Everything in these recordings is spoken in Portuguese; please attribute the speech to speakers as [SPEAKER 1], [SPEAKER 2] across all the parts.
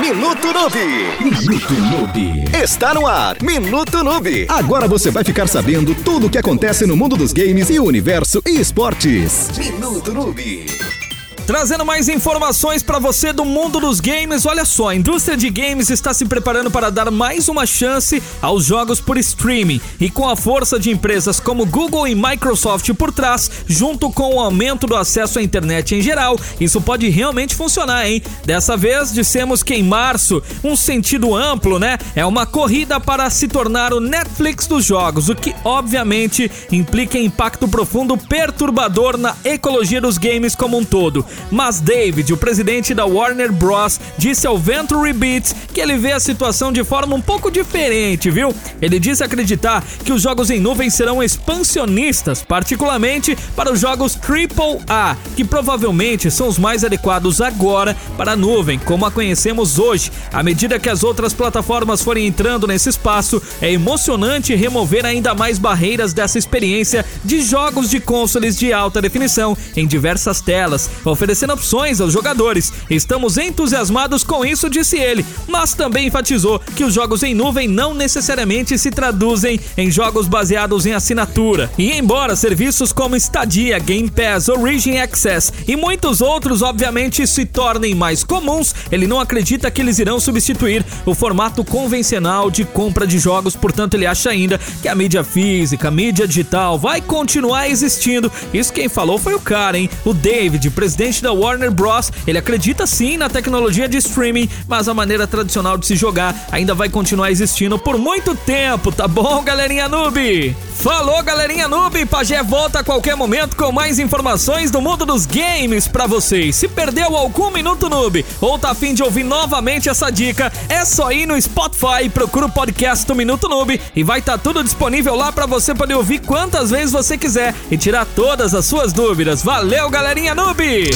[SPEAKER 1] Minuto Noob.
[SPEAKER 2] Minuto Noob.
[SPEAKER 1] Está no ar. Minuto Noob.
[SPEAKER 2] Agora você vai ficar sabendo tudo o que acontece no mundo dos games e o universo e esportes.
[SPEAKER 1] Minuto Noob.
[SPEAKER 3] Trazendo mais informações para você do mundo dos games. Olha só, a indústria de games está se preparando para dar mais uma chance aos jogos por streaming. E com a força de empresas como Google e Microsoft por trás, junto com o aumento do acesso à internet em geral, isso pode realmente funcionar, hein? Dessa vez, dissemos que em março, um sentido amplo, né? É uma corrida para se tornar o Netflix dos jogos, o que obviamente implica impacto profundo perturbador na ecologia dos games como um todo. Mas David, o presidente da Warner Bros, disse ao Venture Beats que ele vê a situação de forma um pouco diferente, viu? Ele disse acreditar que os jogos em nuvem serão expansionistas, particularmente para os jogos AAA, que provavelmente são os mais adequados agora para a nuvem, como a conhecemos hoje. À medida que as outras plataformas forem entrando nesse espaço, é emocionante remover ainda mais barreiras dessa experiência de jogos de consoles de alta definição em diversas telas, oferecendo opções aos jogadores. Estamos entusiasmados com isso, disse ele, mas também enfatizou que os jogos em nuvem não necessariamente se traduzem em jogos baseados em assinatura. E embora serviços como Stadia, Game Pass, Origin Access e muitos outros obviamente se tornem mais comuns, ele não acredita que eles irão substituir o formato convencional de compra de jogos, portanto ele acha ainda que a mídia física, a mídia digital vai continuar existindo. Isso quem falou foi o cara, hein? O David, presidente da Warner Bros. Ele acredita sim na tecnologia de streaming, mas a maneira tradicional de se jogar ainda vai continuar existindo por muito tempo, tá bom, galerinha noob? Falou, galerinha noob! Pajé volta a qualquer momento com mais informações do mundo dos games para vocês. Se perdeu algum minuto noob ou tá afim de ouvir novamente essa dica, é só ir no Spotify, procura o podcast do Minuto Noob e vai estar tá tudo disponível lá para você poder ouvir quantas vezes você quiser e tirar todas as suas dúvidas. Valeu, galerinha noob!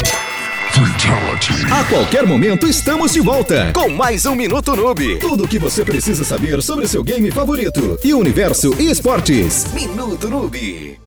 [SPEAKER 2] A qualquer momento estamos de volta
[SPEAKER 1] com mais um Minuto Noob.
[SPEAKER 2] Tudo o que você precisa saber sobre seu game favorito e universo e esportes.
[SPEAKER 1] Minuto Noob.